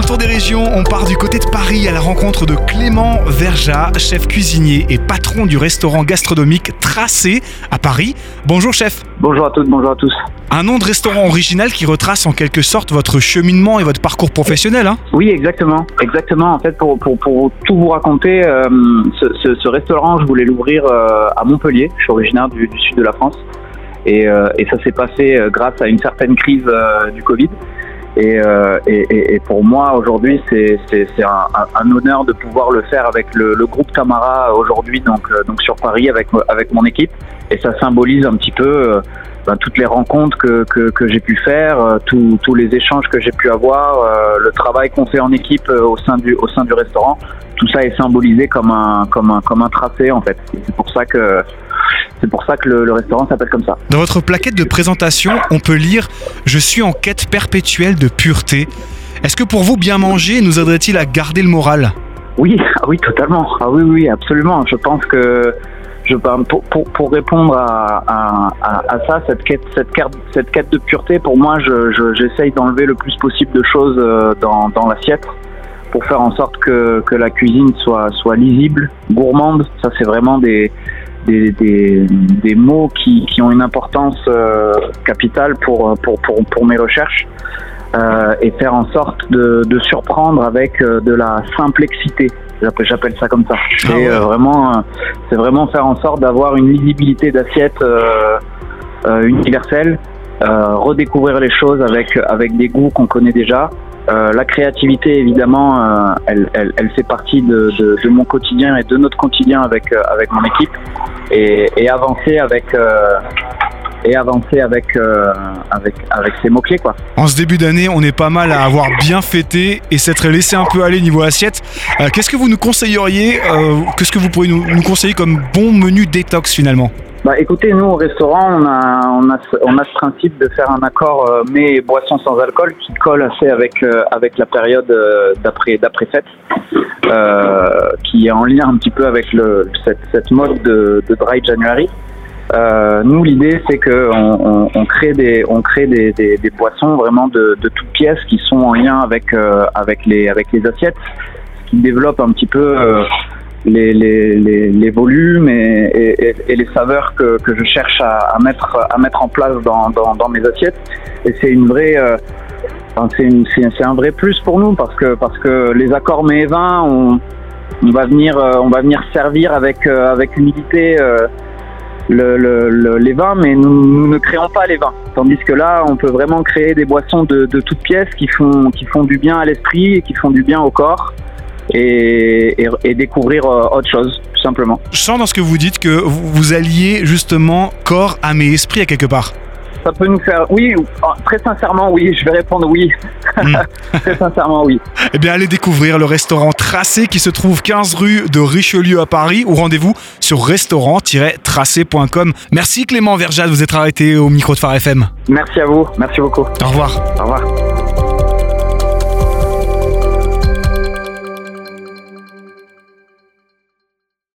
le tour des régions, on part du côté de Paris à la rencontre de Clément Verja, chef cuisinier et patron du restaurant gastronomique Tracé à Paris. Bonjour chef. Bonjour à toutes, bonjour à tous. Un nom de restaurant original qui retrace en quelque sorte votre cheminement et votre parcours professionnel. Hein oui, exactement. Exactement. En fait, pour, pour, pour tout vous raconter, euh, ce, ce, restaurant, je voulais l'ouvrir euh, à Montpellier. Je suis originaire du, du sud de la France. Et, euh, et ça s'est passé grâce à une certaine crise du Covid. Euh, et, pour moi, aujourd'hui, c'est un, honneur de pouvoir le faire avec le, groupe Camara aujourd'hui, donc, euh, sur Paris, avec, mon équipe. Et ça symbolise un petit peu euh, ben, toutes les rencontres que, j'ai pu faire, tous les échanges que j'ai pu avoir, le travail qu'on fait en équipe au sein du, restaurant. Tout ça est symbolisé comme un, comme un tracé, en fait. C'est pour ça que c'est pour ça que le, restaurant s'appelle comme ça. Dans votre plaquette de présentation, on peut lire Je suis en quête perpétuelle de pureté. Est-ce que pour vous, bien manger nous aiderait-il à garder le moral? Oui, ah oui, totalement. Ah oui, oui, absolument. Je pense que je, pour, pour, pour répondre à, à, à, ça, cette quête, cette, quête, cette quête de pureté, pour moi, j'essaye je, d'enlever le plus possible de choses euh, dans, dans l'assiette pour faire en sorte que, que la cuisine soit, soit lisible, gourmande. Ça, c'est vraiment des, des, des, des, mots qui, qui, ont une importance euh, capitale pour, pour, pour, pour, mes recherches euh, et faire en sorte de, de surprendre avec euh, de la simplexité. J'appelle ça comme ça. Ah c'est vraiment, c'est vraiment faire en sorte d'avoir une lisibilité d'assiette universelle, redécouvrir les choses avec avec des goûts qu'on connaît déjà euh, la créativité, évidemment, euh, elle, fait partie de, mon quotidien et de notre quotidien avec, euh, mon équipe et, avancer avec et avancer ces mots-clés. Quoi. En ce début d'année, on est pas mal à avoir bien fêté et s'être laissé un peu aller niveau assiette. Qu'est-ce que vous nous conseilleriez Qu'est-ce que vous pourriez nous conseiller comme bon menu détox finalement? Bah, écoutez, nous au restaurant, on a, on a, ce principe de faire un accord euh, et boissons sans alcool qui colle assez avec euh, avec la période euh, d'après d'après fête, euh, qui est en lien un petit peu avec le cette, cette mode de, dry January. Nous, l'idée, c'est que on, on, crée des on crée des, des, boissons vraiment de, de toutes pièces qui sont en lien avec avec les avec les assiettes, qui développent un petit peu les, les, les, les volumes et, et, et, les saveurs que, que je cherche à, à, mettre, à mettre en place dans, dans, dans mes assiettes. Et c'est une vraie, euh, c'est un vrai plus pour nous parce que, parce que les accords mets et vins, on, on, va venir, euh, on va venir servir avec, euh, avec humilité le, le, les vins, mais nous, nous, ne créons pas les vins. Tandis que là, on peut vraiment créer des boissons de, de toutes pièces qui font, qui font du bien à l'esprit et qui font du bien au corps et, et, et découvrir euh, autre chose, tout simplement. Je sens dans ce que vous dites que vous alliez justement corps, âme et esprit à quelque part ça peut nous faire. Oui, très sincèrement, oui. Je vais répondre oui. Mm. très sincèrement, oui. Eh bien, allez découvrir le restaurant Tracé qui se trouve 15 rue de Richelieu à Paris ou rendez-vous sur restaurant-tracé.com. Merci Clément Verjat de vous être arrêté au micro de Phare FM. Merci à vous. Merci beaucoup. Au revoir. Au revoir.